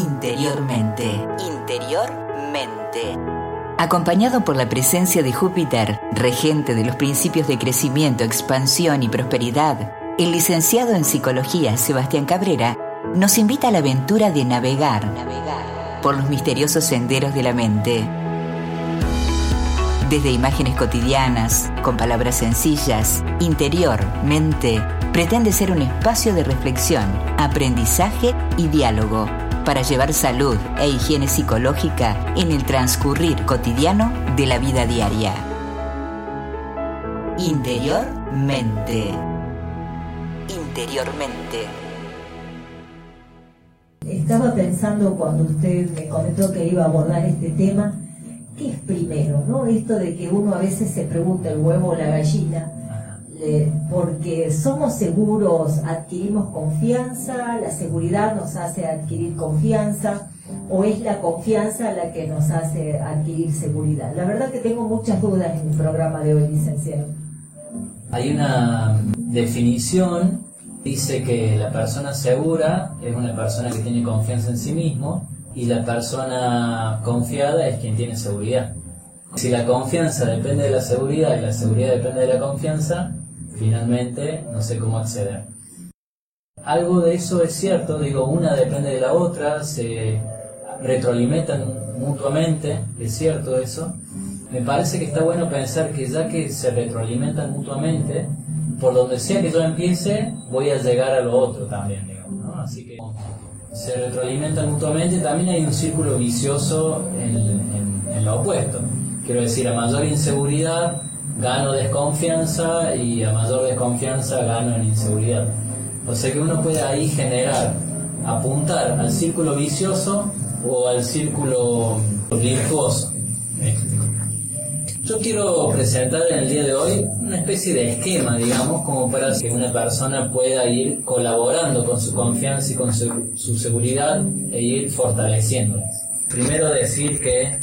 interiormente. Interiormente. Acompañado por la presencia de Júpiter, regente de los principios de crecimiento, expansión y prosperidad, el licenciado en psicología Sebastián Cabrera nos invita a la aventura de navegar, navegar por los misteriosos senderos de la mente. Desde imágenes cotidianas, con palabras sencillas, interior, mente, pretende ser un espacio de reflexión, aprendizaje y diálogo para llevar salud e higiene psicológica en el transcurrir cotidiano de la vida diaria. Interiormente. Interiormente. Estaba pensando cuando usted me comentó que iba a abordar este tema, ¿qué es primero? ¿no? Esto de que uno a veces se pregunta el huevo o la gallina porque somos seguros, adquirimos confianza, la seguridad nos hace adquirir confianza, o es la confianza la que nos hace adquirir seguridad. La verdad que tengo muchas dudas en el programa de hoy, licenciado. Hay una definición, dice que la persona segura es una persona que tiene confianza en sí mismo y la persona confiada es quien tiene seguridad. Si la confianza depende de la seguridad y la seguridad depende de la confianza, finalmente no sé cómo acceder. Algo de eso es cierto, digo, una depende de la otra, se retroalimentan mutuamente, es cierto eso. Me parece que está bueno pensar que ya que se retroalimentan mutuamente, por donde sea que yo empiece, voy a llegar a lo otro también, digamos. Así que se retroalimentan mutuamente, también hay un círculo vicioso en, en lo opuesto. Quiero decir, a mayor inseguridad, gano desconfianza y a mayor desconfianza gano en inseguridad. O sea que uno puede ahí generar, apuntar al círculo vicioso o al círculo virtuoso. Yo quiero presentar en el día de hoy una especie de esquema, digamos, como para que una persona pueda ir colaborando con su confianza y con su, su seguridad e ir fortaleciéndolas. Primero decir que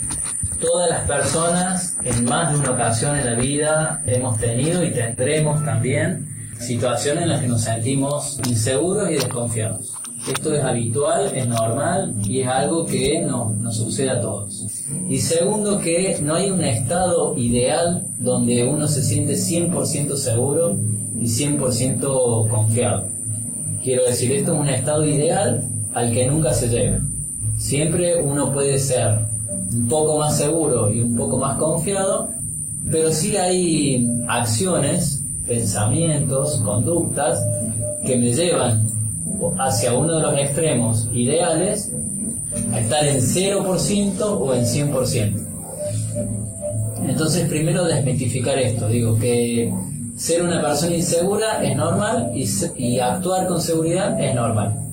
Todas las personas en más de una ocasión en la vida hemos tenido y tendremos también situaciones en las que nos sentimos inseguros y desconfiados. Esto es habitual, es normal y es algo que no, nos sucede a todos. Y segundo, que no hay un estado ideal donde uno se siente 100% seguro y 100% confiado. Quiero decir, esto es un estado ideal al que nunca se llega. Siempre uno puede ser un poco más seguro y un poco más confiado, pero sí hay acciones, pensamientos, conductas que me llevan hacia uno de los extremos ideales a estar en 0% o en 100%. Entonces primero desmitificar esto, digo que ser una persona insegura es normal y, y actuar con seguridad es normal.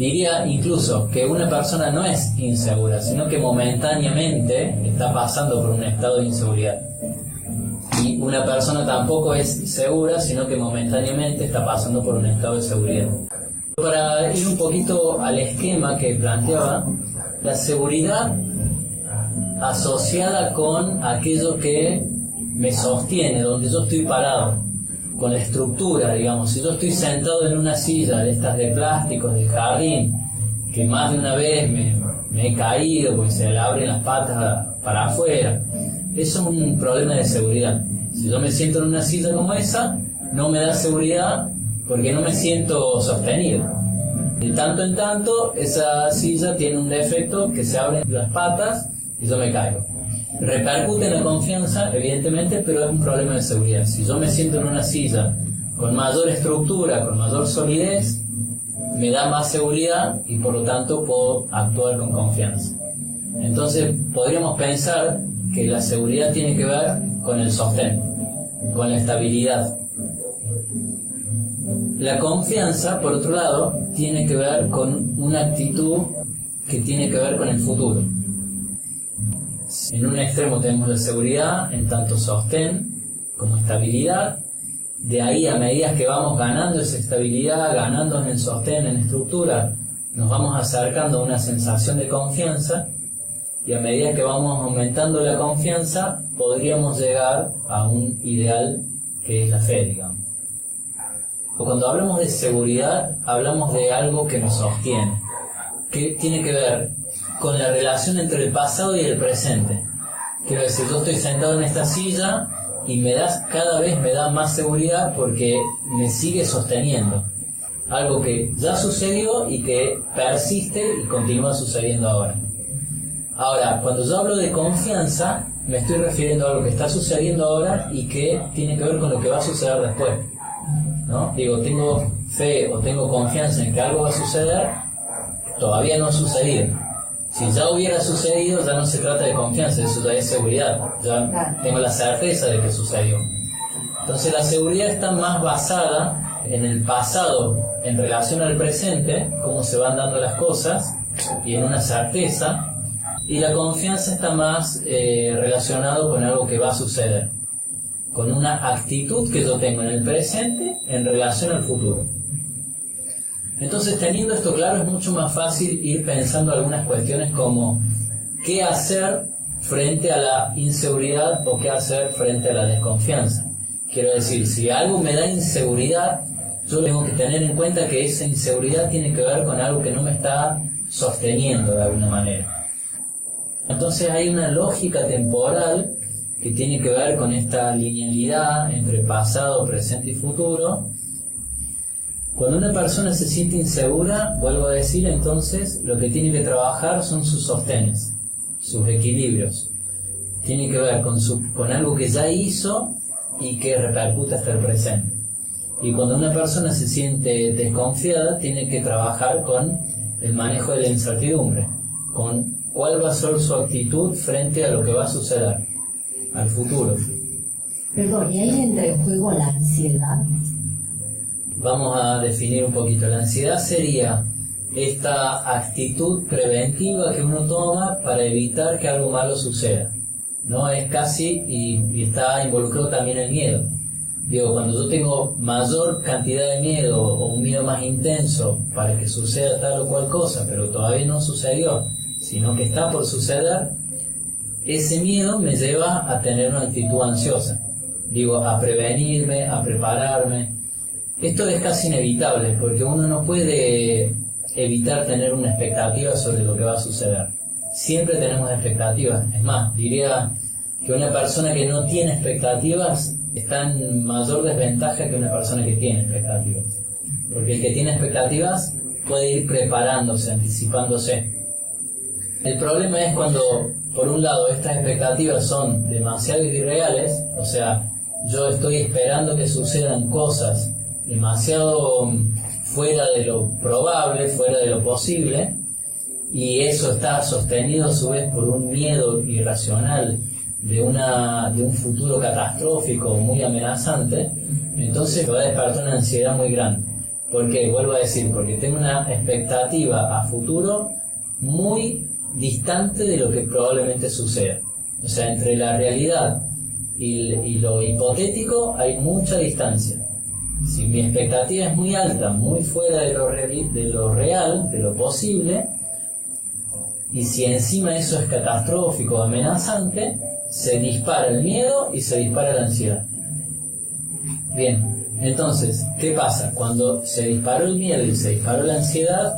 Diría incluso que una persona no es insegura, sino que momentáneamente está pasando por un estado de inseguridad. Y una persona tampoco es segura, sino que momentáneamente está pasando por un estado de seguridad. Para ir un poquito al esquema que planteaba, la seguridad asociada con aquello que me sostiene, donde yo estoy parado con la estructura, digamos. Si yo estoy sentado en una silla de estas de plástico, de jardín, que más de una vez me, he caído porque se le abren las patas para afuera, eso es un problema de seguridad. Si yo me siento en una silla como esa, no me da seguridad porque no me siento sostenido. De tanto en tanto, esa silla tiene un defecto que se abren las patas y yo me caigo. Repercute en la confianza, evidentemente, pero es un problema de seguridad. Si yo me siento en una silla con mayor estructura, con mayor solidez, me da más seguridad y por lo tanto puedo actuar con confianza. Entonces podríamos pensar que la seguridad tiene que ver con el sostén, con la estabilidad. La confianza, por otro lado, tiene que ver con una actitud que tiene que ver con el futuro. En un extremo tenemos la seguridad en tanto sostén como estabilidad. De ahí a medida que vamos ganando esa estabilidad, ganando en el sostén, en estructura, nos vamos acercando a una sensación de confianza y a medida que vamos aumentando la confianza podríamos llegar a un ideal que es la fe, digamos. O cuando hablamos de seguridad, hablamos de algo que nos sostiene, que tiene que ver con la relación entre el pasado y el presente. Quiero decir, yo estoy sentado en esta silla y me das cada vez me da más seguridad porque me sigue sosteniendo. Algo que ya sucedió y que persiste y continúa sucediendo ahora. Ahora, cuando yo hablo de confianza, me estoy refiriendo a algo que está sucediendo ahora y que tiene que ver con lo que va a suceder después. ¿no? Digo, tengo fe o tengo confianza en que algo va a suceder, todavía no ha sucedido. Si ya hubiera sucedido, ya no se trata de confianza, eso ya es seguridad. Ya tengo la certeza de que sucedió. Entonces la seguridad está más basada en el pasado en relación al presente, cómo se van dando las cosas, y en una certeza, y la confianza está más eh, relacionado con algo que va a suceder, con una actitud que yo tengo en el presente en relación al futuro. Entonces, teniendo esto claro, es mucho más fácil ir pensando algunas cuestiones como qué hacer frente a la inseguridad o qué hacer frente a la desconfianza. Quiero decir, si algo me da inseguridad, yo tengo que tener en cuenta que esa inseguridad tiene que ver con algo que no me está sosteniendo de alguna manera. Entonces hay una lógica temporal que tiene que ver con esta linealidad entre pasado, presente y futuro, cuando una persona se siente insegura, vuelvo a decir, entonces lo que tiene que trabajar son sus sostenes, sus equilibrios. Tiene que ver con, su, con algo que ya hizo y que repercute hasta el presente. Y cuando una persona se siente desconfiada, tiene que trabajar con el manejo de la incertidumbre, con cuál va a ser su actitud frente a lo que va a suceder, al futuro. Perdón, ¿y ahí entra en juego la ansiedad? Vamos a definir un poquito. La ansiedad sería esta actitud preventiva que uno toma para evitar que algo malo suceda. No es casi, y, está involucrado también el miedo. Digo, cuando yo tengo mayor cantidad de miedo o un miedo más intenso para que suceda tal o cual cosa, pero todavía no sucedió, sino que está por suceder, ese miedo me lleva a tener una actitud ansiosa. Digo, a prevenirme, a prepararme, esto es casi inevitable porque uno no puede evitar tener una expectativa sobre lo que va a suceder. Siempre tenemos expectativas. Es más, diría que una persona que no tiene expectativas está en mayor desventaja que una persona que tiene expectativas. Porque el que tiene expectativas puede ir preparándose, anticipándose. El problema es cuando, por un lado, estas expectativas son demasiado irreales, o sea, yo estoy esperando que sucedan cosas demasiado fuera de lo probable, fuera de lo posible, y eso está sostenido a su vez por un miedo irracional de, una, de un futuro catastrófico muy amenazante, entonces va a despertar una ansiedad muy grande. ¿Por qué? Vuelvo a decir, porque tengo una expectativa a futuro muy distante de lo que probablemente suceda. O sea, entre la realidad y, y lo hipotético hay mucha distancia. Si mi expectativa es muy alta, muy fuera de lo, de lo real, de lo posible, y si encima eso es catastrófico, amenazante, se dispara el miedo y se dispara la ansiedad. Bien, entonces, ¿qué pasa? Cuando se disparó el miedo y se disparó la ansiedad,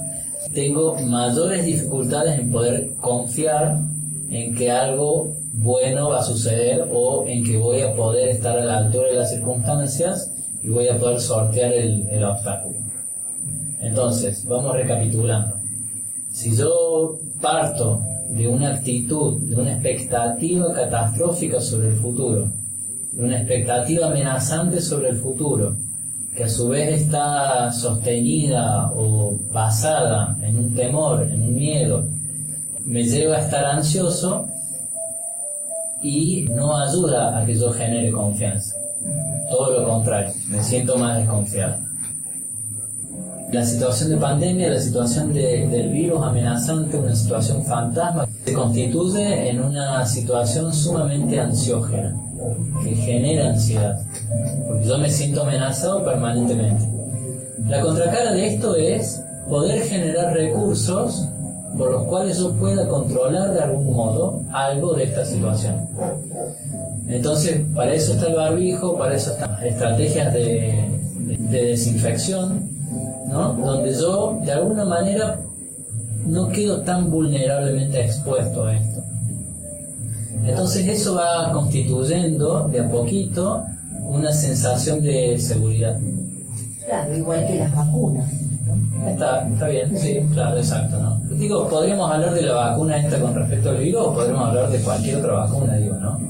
tengo mayores dificultades en poder confiar en que algo bueno va a suceder o en que voy a poder estar a la altura de las circunstancias y voy a poder sortear el, obstáculo. Entonces, vamos recapitulando. Si yo parto de una actitud, de una expectativa catastrófica sobre el futuro, de una expectativa amenazante sobre el futuro, que a su vez está sostenida o basada en un temor, en un miedo, me lleva a estar ansioso y no ayuda a que yo genere confianza todo lo contrario, me siento más desconfiado. La situación de pandemia, la situación del virus amenazante, una situación fantasma, se constituye en una situación sumamente ansiógena, que genera ansiedad, porque yo me siento amenazado permanentemente. La contracara de esto es poder generar recursos por los cuales yo pueda controlar de algún modo algo de esta situación. Entonces, para eso está el barbijo, para eso están estrategias de, desinfección, ¿no? donde yo de alguna manera no quedo tan vulnerablemente expuesto a esto. Entonces eso va constituyendo de a poquito una sensación de seguridad. Claro, igual que las vacunas. Está, está bien, sí, claro, exacto, ¿no? Digo, podríamos hablar de la vacuna esta con respecto al virus o podríamos hablar de cualquier otra vacuna, digo, ¿no?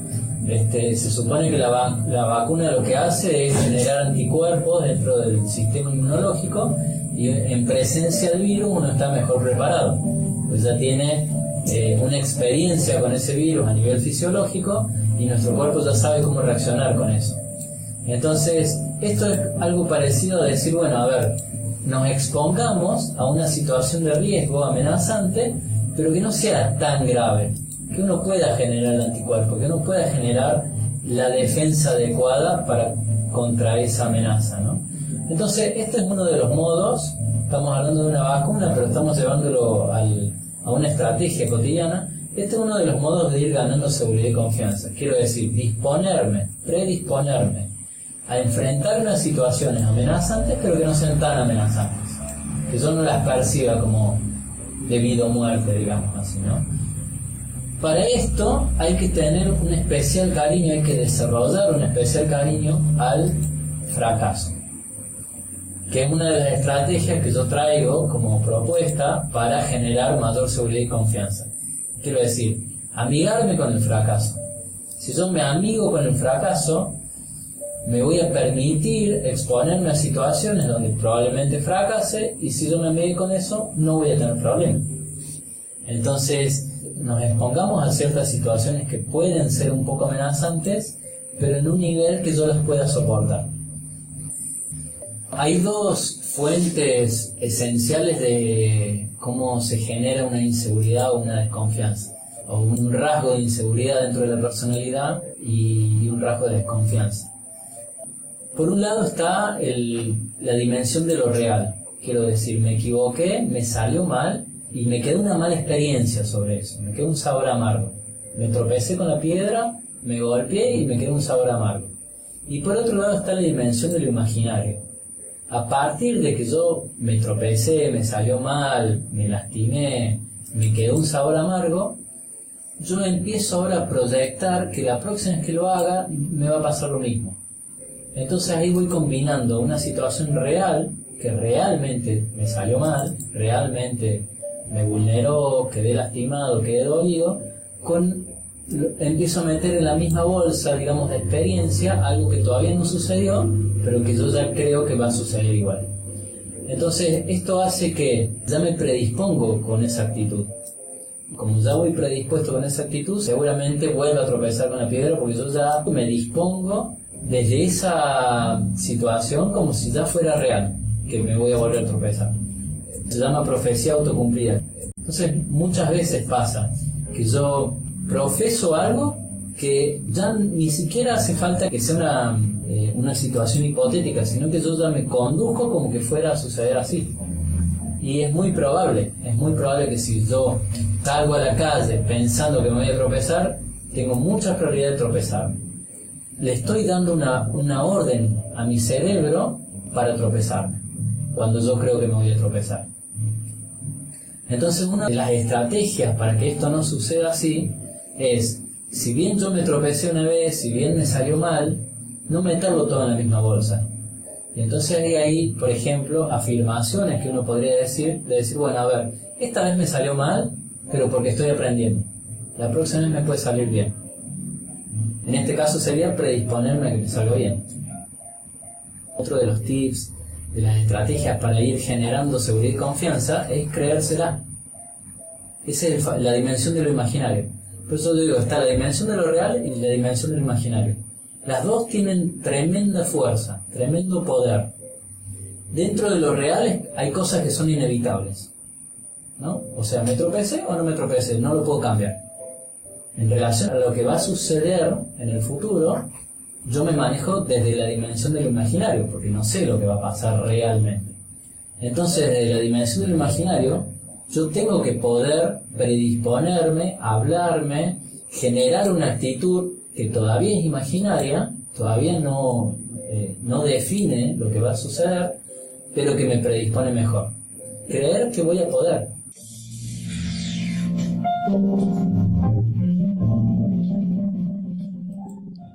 Este, se supone que la, la vacuna lo que hace es generar anticuerpos dentro del sistema inmunológico y en presencia del virus uno está mejor preparado, pues ya tiene eh, una experiencia con ese virus a nivel fisiológico y nuestro cuerpo ya sabe cómo reaccionar con eso. Entonces, esto es algo parecido a decir, bueno, a ver, nos expongamos a una situación de riesgo amenazante, pero que no sea tan grave, que uno pueda generar el anticuerpo, que uno pueda generar la defensa adecuada para contra esa amenaza, ¿no? Entonces, este es uno de los modos, estamos hablando de una vacuna, pero estamos llevándolo a una estrategia cotidiana. Este es uno de los modos de ir ganando seguridad y confianza. Quiero decir, disponerme, predisponerme a enfrentarme a situaciones amenazantes, pero que no sean tan amenazantes. Que yo no las perciba como debido a muerte, digamos así, ¿no? Para esto hay que tener un especial cariño, hay que desarrollar un especial cariño al fracaso que es una de las estrategias que yo traigo como propuesta para generar mayor seguridad y confianza. Quiero decir, amigarme con el fracaso. Si yo me amigo con el fracaso, me voy a permitir exponerme a situaciones donde probablemente fracase y si yo me amigo con eso, no voy a tener problemas. Entonces, nos expongamos a ciertas situaciones que pueden ser un poco amenazantes, pero en un nivel que yo las pueda soportar. Hay dos fuentes esenciales de cómo se genera una inseguridad o una desconfianza, o un rasgo de inseguridad dentro de la personalidad y un rasgo de desconfianza. Por un lado está la dimensión de lo real, quiero decir, me equivoqué, me salió mal y me quedó una mala experiencia sobre eso, me quedó un sabor amargo. Me tropecé con la piedra, me golpeé y me quedó un sabor amargo. Y por otro lado está la dimensión de lo imaginario, a partir de que yo me tropecé, me salió mal, me lastimé, me quedó un sabor amargo, yo empiezo ahora a proyectar que la próxima vez que lo haga me va a pasar lo mismo. Entonces ahí voy combinando una situación real, que realmente me salió mal, realmente me vulneró, quedé lastimado, quedé dolido, con empiezo a meter en la misma bolsa, digamos, de experiencia, algo que todavía no sucedió, pero que yo ya creo que va a suceder igual. Entonces, esto hace que ya me predispongo con esa actitud. Como ya voy predispuesto con esa actitud, seguramente vuelvo a tropezar con la piedra porque yo ya me dispongo desde esa situación como si ya fuera real, que me voy a volver a tropezar. Se llama profecía autocumplida. Entonces, muchas veces pasa que yo profeso algo que ya ni siquiera hace falta que sea una, eh, una situación hipotética, sino que yo ya me conduzco como que fuera a suceder así. Y es muy probable, es muy probable que si yo salgo a la calle pensando que me voy a tropezar, tengo mucha probabilidad de tropezar. Le estoy dando una, una orden a mi cerebro para tropezarme, cuando yo creo que me voy a tropezar. Entonces una de las estrategias para que esto no suceda así es, si bien yo me tropecé una vez, si bien me salió mal, no meterlo todo en la misma bolsa. Y entonces hay ahí, por ejemplo, afirmaciones que uno podría decir, de decir, bueno, a ver, esta vez me salió mal, pero porque estoy aprendiendo. La próxima vez me puede salir bien. En este caso sería predisponerme a que me salga bien. Otro de los tips, de las estrategias para ir generando seguridad y confianza es creérsela. Esa es la dimensión de lo imaginario. Por eso digo, está la dimensión de lo real y la dimensión de lo imaginario. Las dos tienen tremenda fuerza, tremendo poder. Dentro de lo real hay cosas que son inevitables. ¿no? O sea, me tropecé o no me tropecé, no lo puedo cambiar. En relación a lo que va a suceder en el futuro, yo me manejo desde la dimensión del imaginario, porque no sé lo que va a pasar realmente. Entonces, desde la dimensión del imaginario, yo tengo que poder predisponerme, hablarme, generar una actitud que todavía es imaginaria, todavía no, eh, no define lo que va a suceder, pero que me predispone mejor. Creer que voy a poder.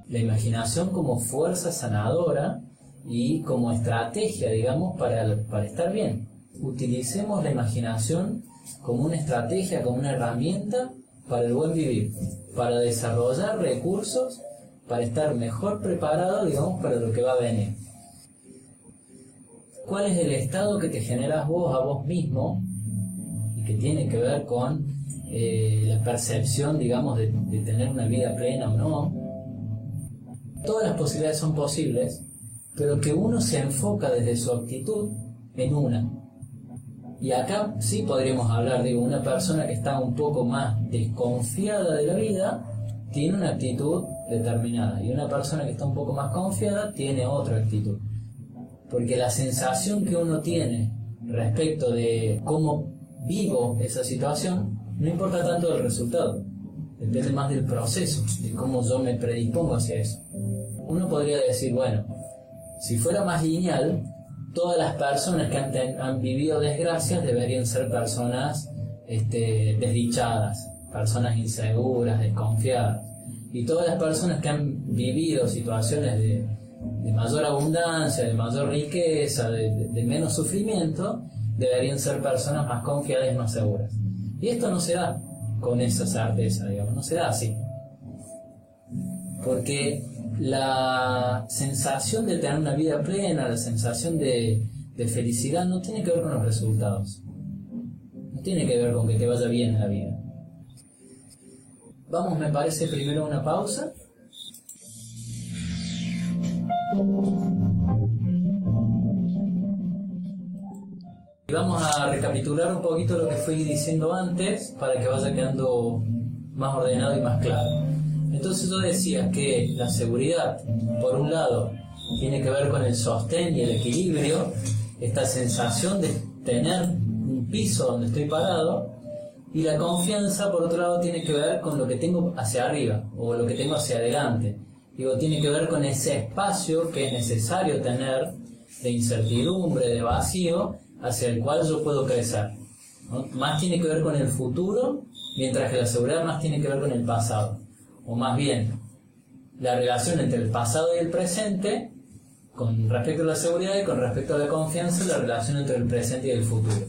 La imaginación como fuerza sanadora y como estrategia, digamos, para, para estar bien. Utilicemos la imaginación como una estrategia, como una herramienta para el buen vivir, para desarrollar recursos, para estar mejor preparado, digamos, para lo que va a venir. ¿Cuál es el estado que te generas vos a vos mismo y que tiene que ver con eh, la percepción, digamos, de, de tener una vida plena o no? Todas las posibilidades son posibles, pero que uno se enfoca desde su actitud en una. Y acá sí podríamos hablar de una persona que está un poco más desconfiada de la vida, tiene una actitud determinada. Y una persona que está un poco más confiada tiene otra actitud. Porque la sensación que uno tiene respecto de cómo vivo esa situación, no importa tanto el resultado. Depende más del proceso, de cómo yo me predispongo hacia eso. Uno podría decir, bueno, si fuera más lineal, todas las personas que han, vivido desgracias deberían ser personas este, desdichadas, personas inseguras, desconfiadas. Y todas las personas que han vivido situaciones de, mayor abundancia, de mayor riqueza, de, de, menos sufrimiento, deberían ser personas más confiadas y más seguras. Y esto no se da con esa certeza, digamos, no se da así. Porque la sensación de tener una vida plena, la sensación de, felicidad no tiene que ver con los resultados. No tiene que ver con que te vaya bien en la vida. Vamos, me parece, primero a una pausa. Vamos a recapitular un poquito lo que fui diciendo antes para que vaya quedando más ordenado y más claro. Entonces yo decía que la seguridad, por un lado, tiene que ver con el sostén y el equilibrio, esta sensación de tener un piso donde estoy parado, y la confianza, por otro lado, tiene que ver con lo que tengo hacia arriba o lo que tengo hacia adelante. Digo, tiene que ver con ese espacio que es necesario tener de incertidumbre, de vacío, hacia el cual yo puedo crecer. Más tiene que ver con el futuro, mientras que la seguridad más tiene que ver con el pasado o más bien la relación entre el pasado y el presente, con respecto a la seguridad y con respecto a la confianza, la relación entre el presente y el futuro.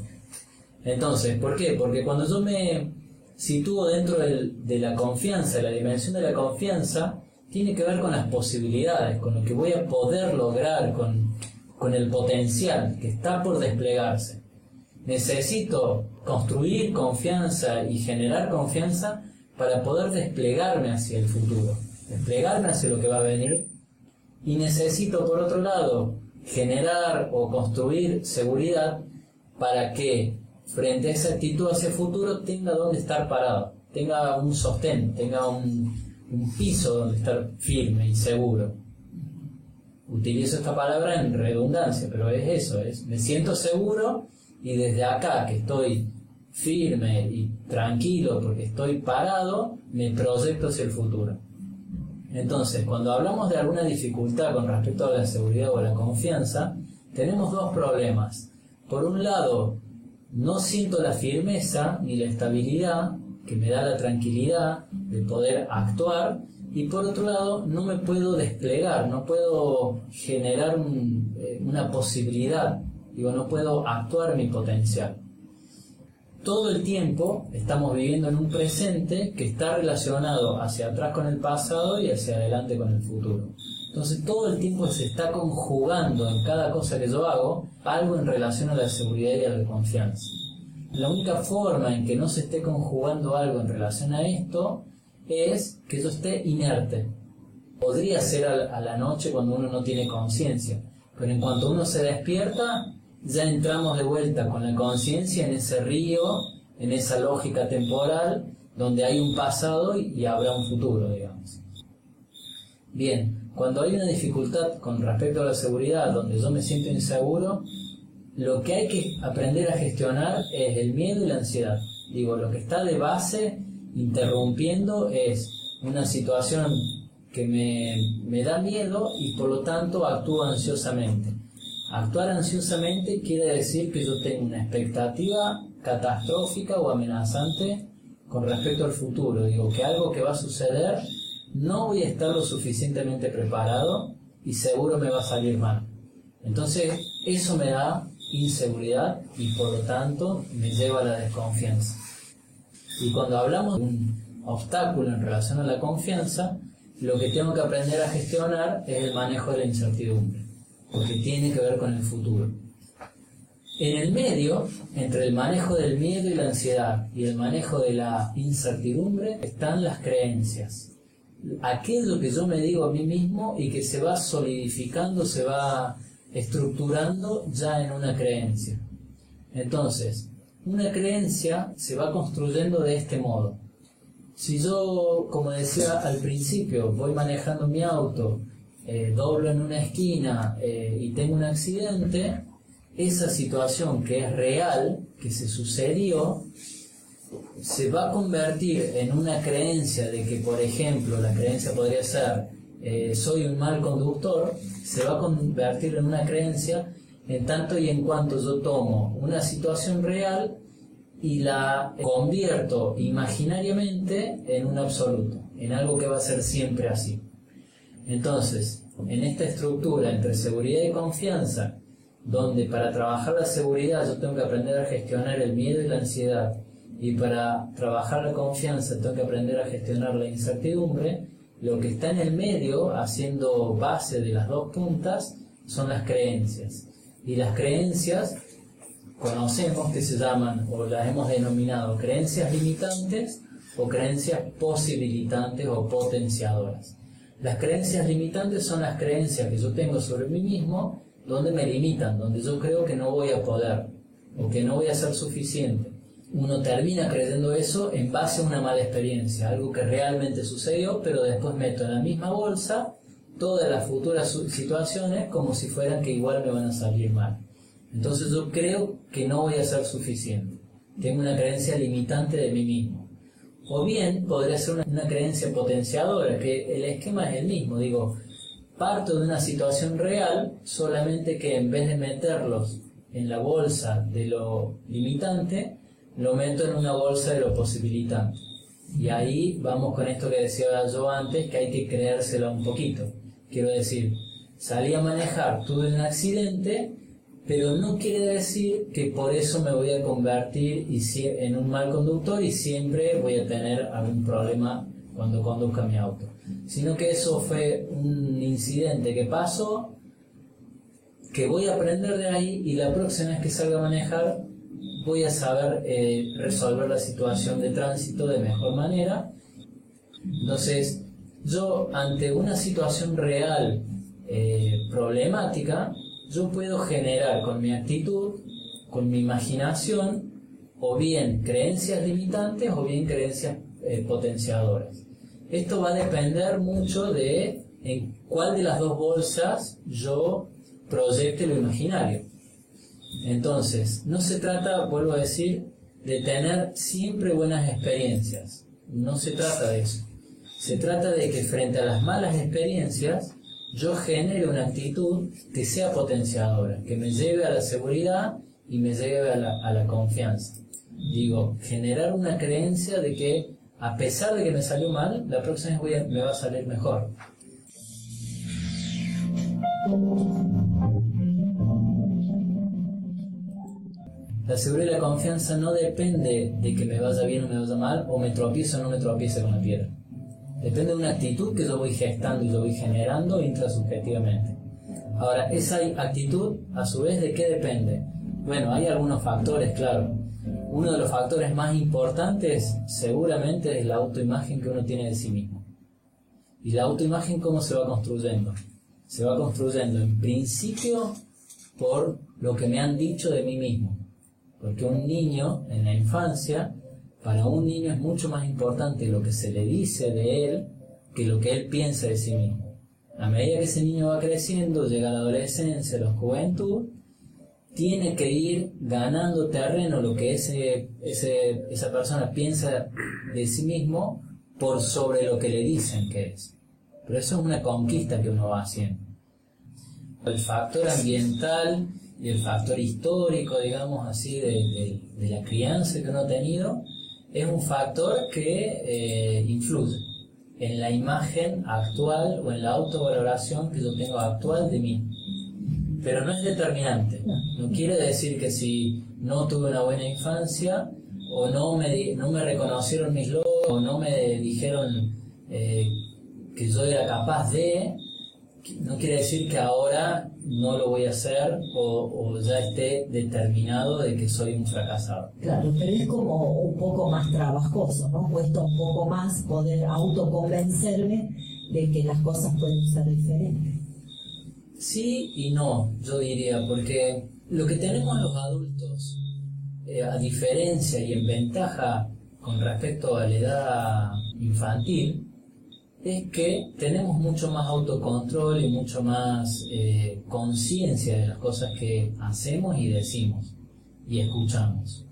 Entonces, ¿por qué? Porque cuando yo me sitúo dentro de la confianza, la dimensión de la confianza, tiene que ver con las posibilidades, con lo que voy a poder lograr, con, con el potencial que está por desplegarse. Necesito construir confianza y generar confianza para poder desplegarme hacia el futuro, desplegarme hacia lo que va a venir. Y necesito, por otro lado, generar o construir seguridad para que frente a esa actitud hacia el futuro tenga donde estar parado, tenga un sostén, tenga un, un piso donde estar firme y seguro. Utilizo esta palabra en redundancia, pero es eso, es me siento seguro y desde acá que estoy firme y tranquilo porque estoy parado, me proyecto hacia el futuro. Entonces, cuando hablamos de alguna dificultad con respecto a la seguridad o la confianza, tenemos dos problemas. Por un lado, no siento la firmeza ni la estabilidad que me da la tranquilidad de poder actuar y por otro lado no me puedo desplegar, no puedo generar eh, una posibilidad, digo, no puedo actuar mi potencial todo el tiempo estamos viviendo en un presente que está relacionado hacia atrás con el pasado y hacia adelante con el futuro. Entonces todo el tiempo se está conjugando en cada cosa que yo hago algo en relación a la seguridad y a la confianza. La única forma en que no se esté conjugando algo en relación a esto es que yo esté inerte. Podría ser a la noche cuando uno no tiene conciencia, pero en cuanto uno se despierta, ya entramos de vuelta con la conciencia en ese río, en esa lógica temporal, donde hay un pasado y habrá un futuro, digamos. Bien, cuando hay una dificultad con respecto a la seguridad, donde yo me siento inseguro, lo que hay que aprender a gestionar es el miedo y la ansiedad. Digo, lo que está de base interrumpiendo es una situación que me, me da miedo y por lo tanto actúo ansiosamente. Actuar ansiosamente quiere decir que yo tengo una expectativa catastrófica o amenazante con respecto al futuro. Digo que algo que va a suceder no voy a estar lo suficientemente preparado y seguro me va a salir mal. Entonces eso me da inseguridad y por lo tanto me lleva a la desconfianza. Y cuando hablamos de un obstáculo en relación a la confianza, lo que tengo que aprender a gestionar es el manejo de la incertidumbre, porque tiene que ver con el futuro. En el medio, entre el manejo del miedo y la ansiedad y el manejo de la incertidumbre, están las creencias. Aquello que yo me digo a mí mismo y que se va solidificando, se va estructurando ya en una creencia. Entonces, una creencia se va construyendo de este modo. Si yo, como decía al principio, voy manejando mi auto, eh, doblo en una esquina eh, y tengo un accidente, esa situación que es real, que se sucedió, se va a convertir en una creencia de que, por ejemplo, la creencia podría ser eh, soy un mal conductor, se va a convertir en una creencia en tanto y en cuanto yo tomo una situación real y la convierto imaginariamente en un absoluto, en algo que va a ser siempre así. Entonces, en esta estructura entre seguridad y confianza, donde para trabajar la seguridad yo tengo que aprender a gestionar el miedo y la ansiedad, y para trabajar la confianza tengo que aprender a gestionar la incertidumbre, lo que está en el medio, haciendo base de las dos puntas, son las creencias. Y las creencias conocemos que se llaman, o las hemos denominado, creencias limitantes o creencias posibilitantes o potenciadoras. Las creencias limitantes son las creencias que yo tengo sobre mí mismo, donde me limitan, donde yo creo que no voy a poder o que no voy a ser suficiente. Uno termina creyendo eso en base a una mala experiencia, algo que realmente sucedió, pero después meto en la misma bolsa todas las futuras situaciones como si fueran que igual me van a salir mal. Entonces yo creo que no voy a ser suficiente. Tengo una creencia limitante de mí mismo. O bien podría ser una, creencia potenciadora, que el esquema es el mismo. Digo, parto de una situación real, solamente que en vez de meterlos en la bolsa de lo limitante, lo meto en una bolsa de lo posibilitante. Y ahí vamos con esto que decía yo antes, que hay que creérselo un poquito. Quiero decir, salí a manejar, tuve un accidente, pero no quiere decir que por eso me voy a convertir en un mal conductor y siempre voy a tener algún problema cuando conduzca mi auto, sino que eso fue un incidente que pasó, que voy a aprender de ahí y la próxima vez que salga a manejar voy a saber eh, resolver la situación de tránsito de mejor manera. Entonces, yo ante una situación real eh, problemática, yo puedo generar con mi actitud, con mi imaginación, o bien creencias limitantes o bien creencias eh, potenciadoras. Esto va a depender mucho de en cuál de las dos bolsas yo proyecte lo imaginario. Entonces, no se trata, vuelvo a decir, de tener siempre buenas experiencias. No se trata de eso. Se trata de que frente a las malas experiencias, yo genere una actitud que sea potenciadora, que me lleve a la seguridad y me lleve a la, confianza. Digo, generar una creencia de que a pesar de que me salió mal, la próxima vez me va a salir mejor. La seguridad y la confianza no depende de que me vaya bien o me vaya mal, o me tropiece o no me tropiece con la piedra. Depende de una actitud que yo voy gestando y yo voy generando intrasubjetivamente. Ahora, esa actitud, a su vez, ¿de qué depende? Bueno, hay algunos factores, claro. Uno de los factores más importantes seguramente es la autoimagen que uno tiene de sí mismo. ¿Y la autoimagen cómo se va construyendo? Se va construyendo en principio por lo que me han dicho de mí mismo. Porque un niño en la infancia para un niño es mucho más importante lo que se le dice de él que lo que él piensa de sí mismo. A medida que ese niño va creciendo, llega a la adolescencia, la juventud, tiene que ir ganando terreno lo que esa persona piensa de sí mismo por sobre lo que le dicen que es. Pero eso es una conquista que uno va haciendo. El factor ambiental y el factor histórico, digamos así, de, de la crianza que uno ha tenido, es un factor que eh, influye en la imagen actual o en la autovaloración que yo tengo actual de mí. Pero no es determinante. No quiere decir que si no tuve una buena infancia o no me, no me reconocieron mis logros o no me dijeron eh, que yo era capaz de, no quiere decir que ahora no lo voy a hacer o, ya esté determinado de que soy un fracasado. Claro, pero es como un poco más trabajoso, ¿no? Cuesta un poco más poder autoconvencerme de que las cosas pueden ser diferentes. Sí y no, yo diría, porque lo que tenemos los adultos, eh, a diferencia y en ventaja con respecto a la edad infantil, es que tenemos mucho más autocontrol y mucho más eh, conciencia de las cosas que hacemos y decimos y escuchamos.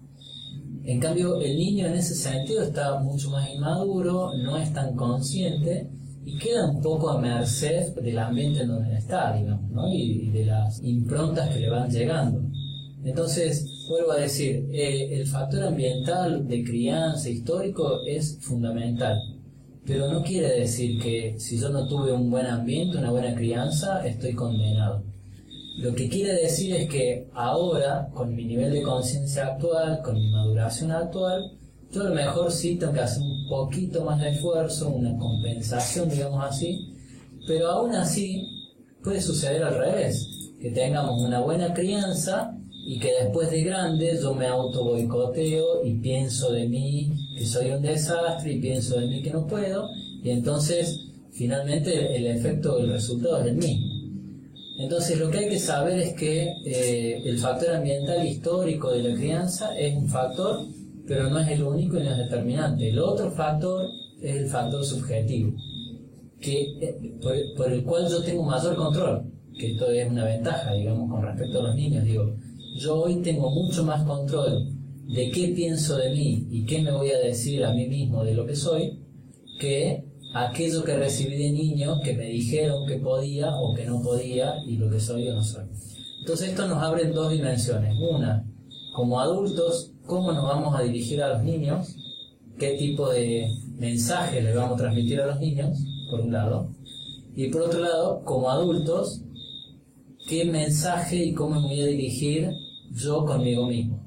En cambio, el niño en ese sentido está mucho más inmaduro, no es tan consciente y queda un poco a merced del ambiente en donde está, digamos, ¿no? y, de las improntas que le van llegando. Entonces, vuelvo a decir, eh, el factor ambiental de crianza histórico es fundamental pero no quiere decir que si yo no tuve un buen ambiente, una buena crianza, estoy condenado. Lo que quiere decir es que ahora, con mi nivel de conciencia actual, con mi maduración actual, yo a lo mejor sí tengo que hacer un poquito más de esfuerzo, una compensación, digamos así, pero aún así puede suceder al revés, que tengamos una buena crianza y que después de grande yo me auto boicoteo y pienso de mí que soy un desastre y pienso de mí que no puedo y entonces finalmente el efecto, el resultado es el mismo. Entonces lo que hay que saber es que eh, el factor ambiental histórico de la crianza es un factor, pero no es el único y no es determinante. El otro factor es el factor subjetivo, que, eh, por, por, el cual yo tengo mayor control, que esto es una ventaja, digamos, con respecto a los niños. Digo, yo hoy tengo mucho más control de qué pienso de mí y qué me voy a decir a mí mismo de lo que soy, que aquello que recibí de niño que me dijeron que podía o que no podía y lo que soy o no soy. Entonces esto nos abre dos dimensiones. Una, como adultos, cómo nos vamos a dirigir a los niños, qué tipo de mensaje le vamos a transmitir a los niños, por un lado, y por otro lado, como adultos, qué mensaje y cómo me voy a dirigir yo conmigo mismo.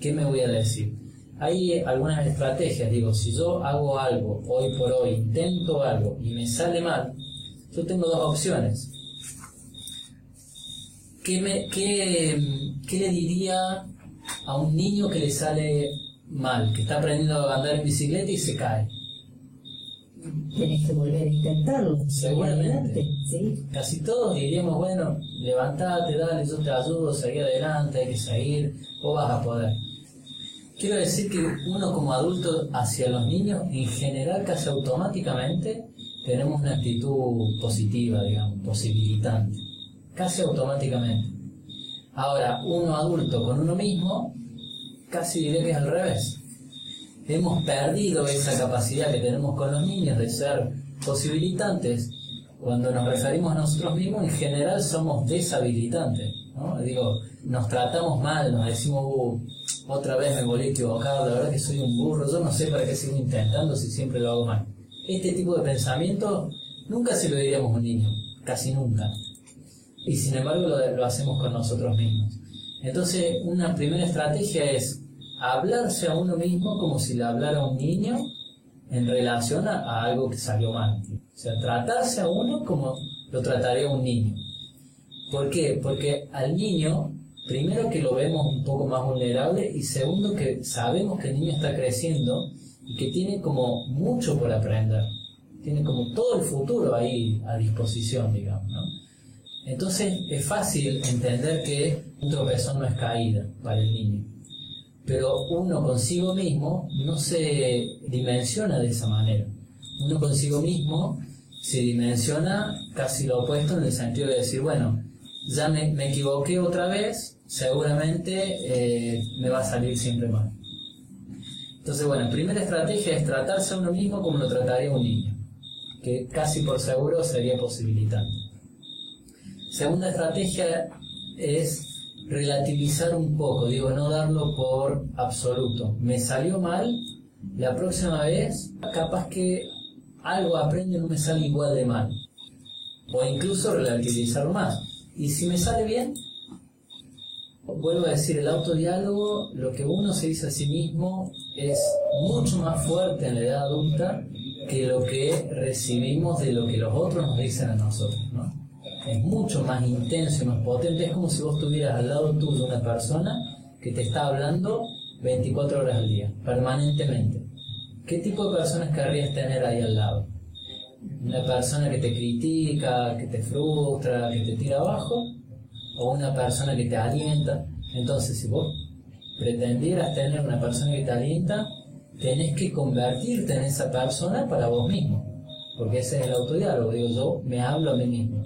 ¿Qué me voy a decir? Hay algunas estrategias, digo, si yo hago algo hoy por hoy, intento algo y me sale mal, yo tengo dos opciones. ¿Qué, me, qué, qué le diría a un niño que le sale mal, que está aprendiendo a andar en bicicleta y se cae? Tienes que volver a intentarlo. Seguramente. Casi todos diríamos, bueno, levantate, dale, yo te ayudo, seguí adelante, hay que seguir, vos vas a poder. Quiero decir que uno como adulto hacia los niños, en general casi automáticamente, tenemos una actitud positiva, digamos, posibilitante. Casi automáticamente. Ahora, uno adulto con uno mismo, casi diría que es al revés. Hemos perdido esa capacidad que tenemos con los niños de ser posibilitantes. Cuando nos referimos a nosotros mismos, en general somos deshabilitantes. ¿No? Digo, nos tratamos mal, nos decimos, uh, otra vez me volví equivocado, la verdad que soy un burro, yo no sé para qué sigo intentando si siempre lo hago mal. Este tipo de pensamiento nunca se lo diríamos a un niño, casi nunca. Y sin embargo lo, hacemos con nosotros mismos. Entonces, una primera estrategia es hablarse a uno mismo como si le hablara a un niño en relación a, algo que salió mal. O sea, tratarse a uno como lo trataría a un niño. ¿Por qué? Porque al niño primero que lo vemos un poco más vulnerable y segundo que sabemos que el niño está creciendo y que tiene como mucho por aprender. Tiene como todo el futuro ahí a disposición, digamos, ¿no? Entonces es fácil entender que un tropezón no es caída para el niño. Pero uno consigo mismo no se dimensiona de esa manera. Uno consigo mismo se dimensiona casi lo opuesto en el sentido de decir, bueno, ya me, equivoqué otra vez, seguramente eh, me va a salir siempre mal. Entonces, bueno, primera estrategia es tratarse a uno mismo como lo trataría un niño, que casi por seguro sería posibilitante. Segunda estrategia es relativizar un poco, digo, no darlo por absoluto. Me salió mal, la próxima vez capaz que algo aprende no me sale igual de mal. O incluso relativizar más. Y si me sale bien, vuelvo a decir, el autodiálogo, lo que uno se dice a sí mismo es mucho más fuerte en la edad adulta que lo que recibimos de lo que los otros nos dicen a nosotros, ¿no? Es mucho más intenso y más potente, es como si vos tuvieras al lado tuyo una persona que te está hablando 24 horas al día, permanentemente. ¿Qué tipo de personas querrías tener ahí al lado? ¿Una persona que te critica, que te frustra, que te tira abajo? ¿O una persona que te alienta? Entonces, si vos pretendieras tener una persona que te alienta, tenés que convertirte en esa persona para vos mismo. Porque ese es el autodiálogo, digo yo, me hablo a mí mismo.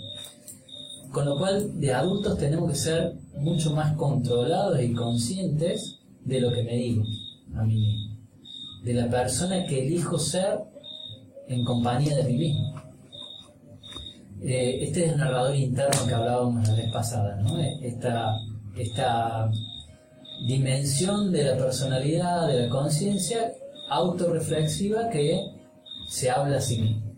Con lo cual, de adultos tenemos que ser mucho más controlados y conscientes de lo que me digo a mí mismo. De la persona que elijo ser en compañía de mí mismo. Eh, este es el narrador interno que hablábamos la vez pasada, ¿no? Esta, esta dimensión de la personalidad, de la conciencia autorreflexiva que se habla a sí mismo.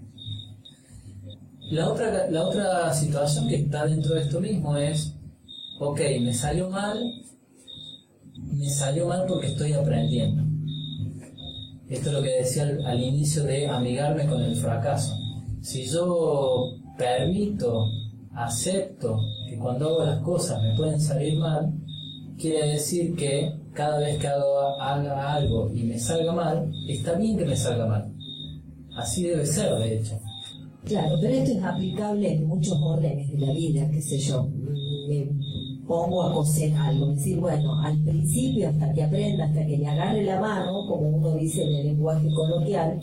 La otra, la otra situación que está dentro de esto mismo es, ok, me salió mal, me salió mal porque estoy aprendiendo. Esto es lo que decía al, inicio de amigarme con el fracaso. Si yo permito, acepto que cuando hago las cosas me pueden salir mal, quiere decir que cada vez que hago, haga algo y me salga mal, está bien que me salga mal. Así debe ser, de hecho. Claro, pero esto es aplicable en muchos órdenes de la vida, qué sé yo. Pongo a coser algo, decir, bueno, al principio, hasta que aprenda, hasta que le agarre la mano, como uno dice en el lenguaje coloquial,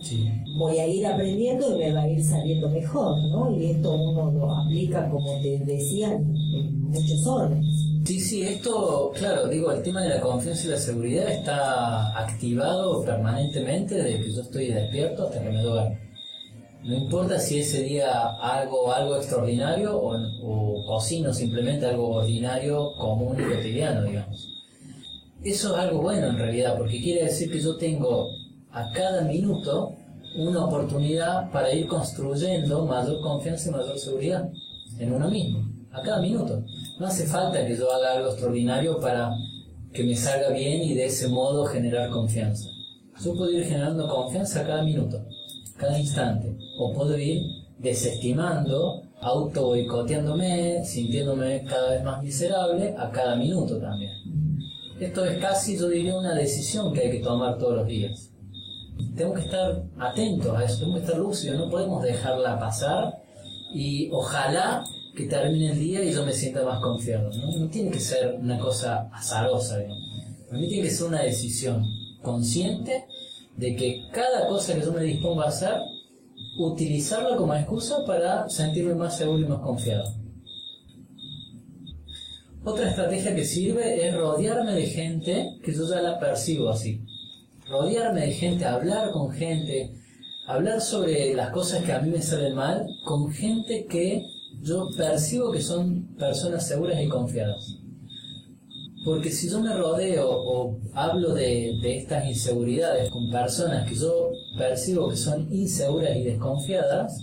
voy a ir aprendiendo y me va a ir saliendo mejor, ¿no? Y esto uno lo aplica, como te decía, en muchos órdenes. Sí, sí, esto, claro, digo, el tema de la confianza y la seguridad está activado permanentemente desde que yo estoy despierto hasta que me duermo. No importa si ese día hago algo extraordinario o, o cocino simplemente algo ordinario, común y cotidiano, digamos. Eso es algo bueno en realidad, porque quiere decir que yo tengo a cada minuto una oportunidad para ir construyendo mayor confianza y mayor seguridad en uno mismo, a cada minuto. No hace falta que yo haga algo extraordinario para que me salga bien y de ese modo generar confianza. Yo puedo ir generando confianza cada minuto, cada instante, o puedo ir desestimando, auto boicoteándome, sintiéndome cada vez más miserable a cada minuto también. Esto es casi, yo diría, una decisión que hay que tomar todos los días. Tengo que estar atentos a eso, tengo que estar lúcido, no podemos dejarla pasar y ojalá que termine el día y yo me sienta más confiado. No, tiene que ser una cosa azarosa, digamos. Para mí tiene que ser una decisión consciente de que cada cosa que yo me dispongo a hacer, utilizarla como excusa para sentirme más seguro y más confiado. Otra estrategia que sirve es rodearme de gente que yo ya la percibo así. Rodearme de gente, hablar con gente, hablar sobre las cosas que a mí me salen mal con gente que yo percibo que son personas seguras y confiadas. Porque si yo me rodeo o hablo de, estas inseguridades con personas que yo percibo que son inseguras y desconfiadas,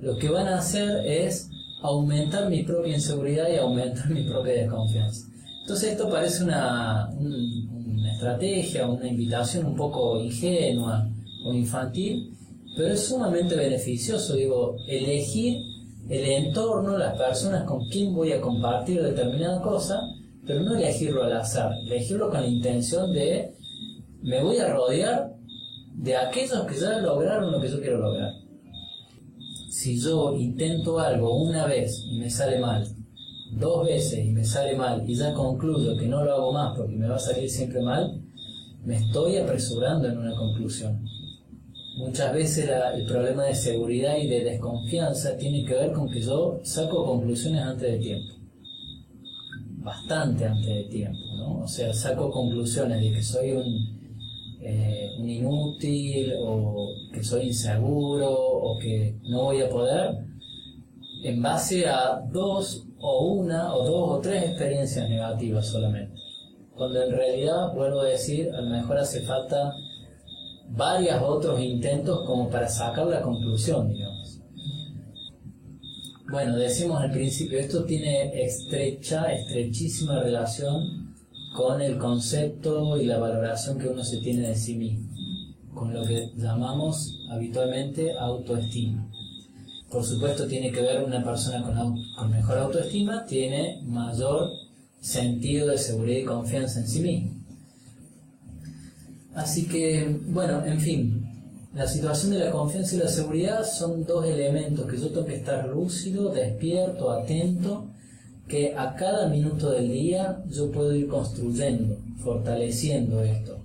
lo que van a hacer es aumentar mi propia inseguridad y aumentar mi propia desconfianza. Entonces esto parece una, una estrategia, una invitación un poco ingenua o infantil, pero es sumamente beneficioso, digo, elegir el entorno, las personas con quien voy a compartir determinada cosa, pero no elegirlo al azar, elegirlo con la intención de me voy a rodear de aquellos que ya lograron lo que yo quiero lograr. Si yo intento algo una vez y me sale mal, dos veces y me sale mal y ya concluyo que no lo hago más porque me va a salir siempre mal, me estoy apresurando en una conclusión. Muchas veces el problema de seguridad y de desconfianza tiene que ver con que yo saco conclusiones antes de tiempo. Bastante antes de tiempo, ¿no? O sea, saco conclusiones de que soy un, eh, un inútil o que soy inseguro o que no voy a poder en base a dos o una o dos o tres experiencias negativas solamente. Cuando en realidad, vuelvo a decir, a lo mejor hace falta varios otros intentos como para sacar la conclusión, digamos. Bueno, decimos al principio, esto tiene estrecha, estrechísima relación con el concepto y la valoración que uno se tiene de sí mismo, con lo que llamamos habitualmente autoestima. Por supuesto tiene que ver una persona con, con mejor autoestima, tiene mayor sentido de seguridad y confianza en sí mismo. Así que, bueno, en fin, la situación de la confianza y la seguridad son dos elementos que yo tengo que estar lúcido, despierto, atento, que a cada minuto del día yo puedo ir construyendo, fortaleciendo esto.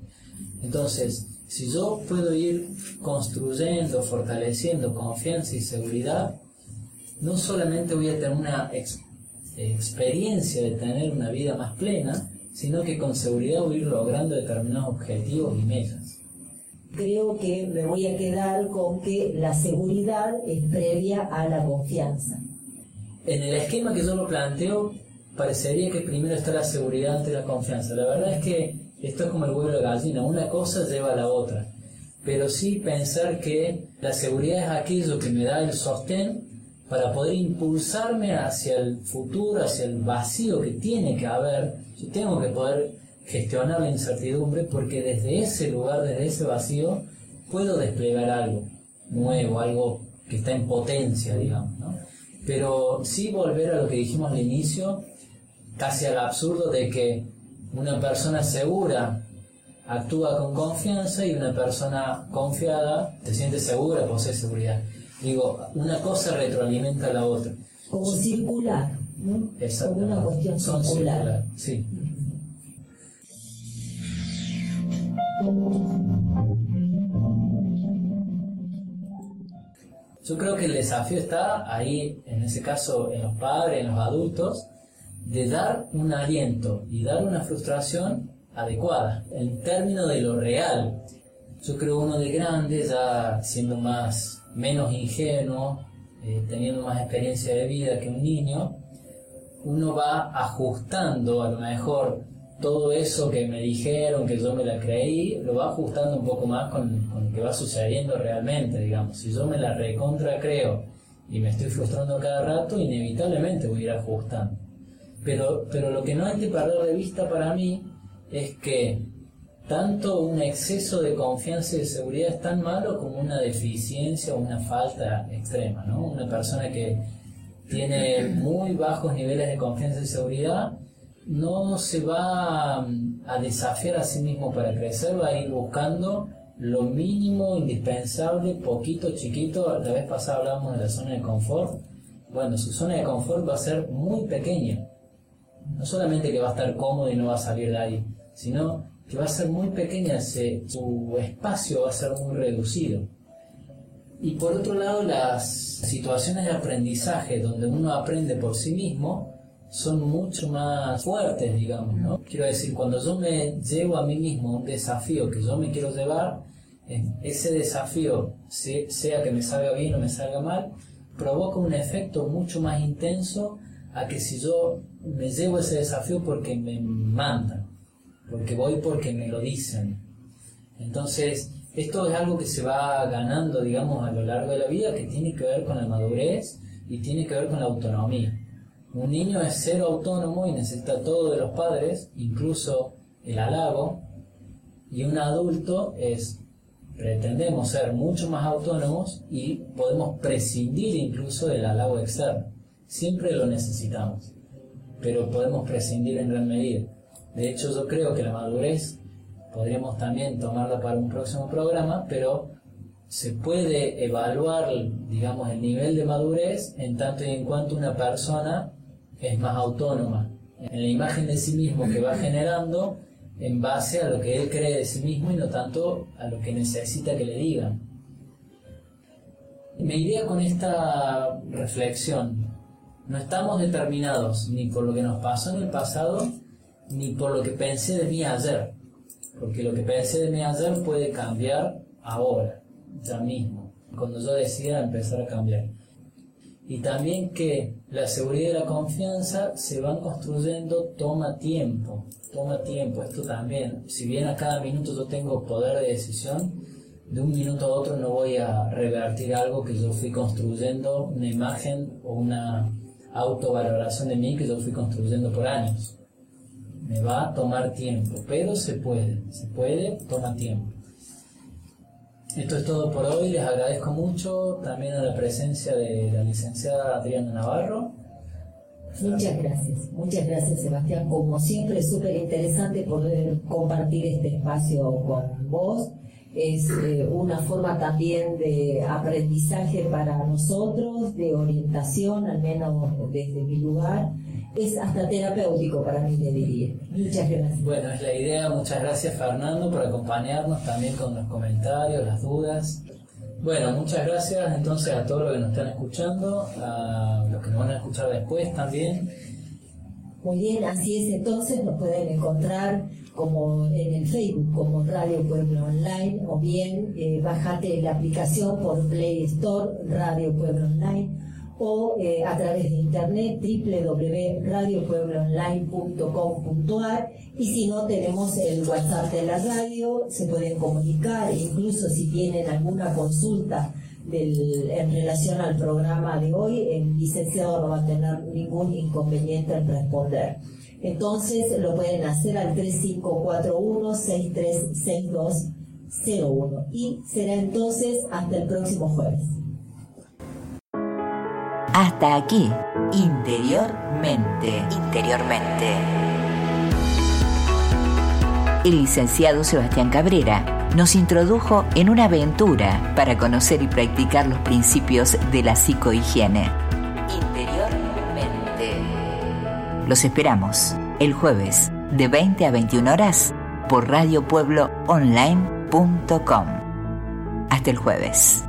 Entonces, si yo puedo ir construyendo, fortaleciendo confianza y seguridad, no solamente voy a tener una experiencia de tener una vida más plena, sino que con seguridad voy a ir logrando determinados objetivos y metas. Creo que me voy a quedar con que la seguridad es previa a la confianza. En el esquema que yo lo planteo, parecería que primero está la seguridad ante la confianza. La verdad es que esto es como el huevo de gallina, una cosa lleva a la otra. Pero sí pensar que la seguridad es aquello que me da el sostén para poder impulsarme hacia el futuro, hacia el vacío que tiene que haber. Yo tengo que poder gestionar la incertidumbre porque desde ese lugar, desde ese vacío, puedo desplegar algo nuevo, algo que está en potencia, digamos. ¿no? Pero sí volver a lo que dijimos al inicio, casi al absurdo de que una persona segura actúa con confianza y una persona confiada se siente segura, posee seguridad. Digo, una cosa retroalimenta a la otra. Como circular, ¿no? Exacto. Como una cuestión Son circular. circular, sí. Yo creo que el desafío está ahí, en ese caso, en los padres, en los adultos, de dar un aliento y dar una frustración adecuada, en términos de lo real. Yo creo uno de grande, ya siendo más, menos ingenuo, eh, teniendo más experiencia de vida que un niño, uno va ajustando a lo mejor todo eso que me dijeron, que yo me la creí, lo va ajustando un poco más con, con lo que va sucediendo realmente, digamos. Si yo me la recontra creo y me estoy frustrando cada rato, inevitablemente voy a ir ajustando. Pero, pero lo que no hay que perder de vista para mí es que tanto un exceso de confianza y de seguridad es tan malo como una deficiencia o una falta extrema, ¿no? Una persona que tiene muy bajos niveles de confianza y seguridad no se va mm, a desafiar a sí mismo para crecer, va a ir buscando lo mínimo indispensable, poquito, chiquito. La vez pasada hablábamos de la zona de confort. Bueno, su zona de confort va a ser muy pequeña. No solamente que va a estar cómodo y no va a salir de ahí, sino que va a ser muy pequeña, su espacio va a ser muy reducido. Y por otro lado, las situaciones de aprendizaje donde uno aprende por sí mismo son mucho más fuertes, digamos, ¿no? Quiero decir, cuando yo me llevo a mí mismo un desafío que yo me quiero llevar, ese desafío, se- sea que me salga bien o me salga mal, provoca un efecto mucho más intenso a que si yo me llevo ese desafío porque me mandan, porque voy porque me lo dicen. Entonces, esto es algo que se va ganando, digamos, a lo largo de la vida, que tiene que ver con la madurez y tiene que ver con la autonomía. Un niño es cero autónomo y necesita todo de los padres, incluso el halago, y un adulto es, pretendemos ser mucho más autónomos y podemos prescindir incluso del halago externo. Siempre lo necesitamos, pero podemos prescindir en gran medida. De hecho, yo creo que la madurez podríamos también tomarla para un próximo programa, pero se puede evaluar, digamos, el nivel de madurez en tanto y en cuanto una persona es más autónoma en la imagen de sí mismo que va generando en base a lo que él cree de sí mismo y no tanto a lo que necesita que le digan. Me iría con esta reflexión. No estamos determinados ni por lo que nos pasó en el pasado, ni por lo que pensé de mí ayer. Porque lo que pensé de mí ayer puede cambiar ahora, ya mismo, cuando yo decida empezar a cambiar. Y también que la seguridad y la confianza se van construyendo, toma tiempo, toma tiempo. Esto también, si bien a cada minuto yo tengo poder de decisión, de un minuto a otro no voy a revertir algo que yo fui construyendo, una imagen o una autovaloración de mí que yo fui construyendo por años. Me va a tomar tiempo, pero se puede, se puede, toma tiempo. Esto es todo por hoy, les agradezco mucho también a la presencia de la licenciada Adriana Navarro. Muchas gracias, muchas gracias Sebastián. Como siempre súper interesante poder compartir este espacio con vos es eh, una forma también de aprendizaje para nosotros, de orientación, al menos desde mi lugar. Es hasta terapéutico para mí, me diría. Muchas gracias. Bueno, es la idea. Muchas gracias, Fernando, por acompañarnos también con los comentarios, las dudas. Bueno, muchas gracias entonces a todos los que nos están escuchando, a los que nos van a escuchar después también. Muy bien, así es. Entonces nos pueden encontrar como en el Facebook como Radio Pueblo Online o bien eh, bajate la aplicación por Play Store Radio Pueblo Online o eh, a través de internet www.radiopuebloonline.com.ar y si no tenemos el WhatsApp de la radio, se pueden comunicar, incluso si tienen alguna consulta en relación al programa de hoy, el licenciado no va a tener ningún inconveniente en responder. Entonces lo pueden hacer al 3541-636201 y será entonces hasta el próximo jueves. Hasta aquí, interiormente, interiormente. El licenciado Sebastián Cabrera nos introdujo en una aventura para conocer y practicar los principios de la psicohigiene. Interiormente. Los esperamos el jueves de 20 a 21 horas por radiopuebloonline.com. Hasta el jueves.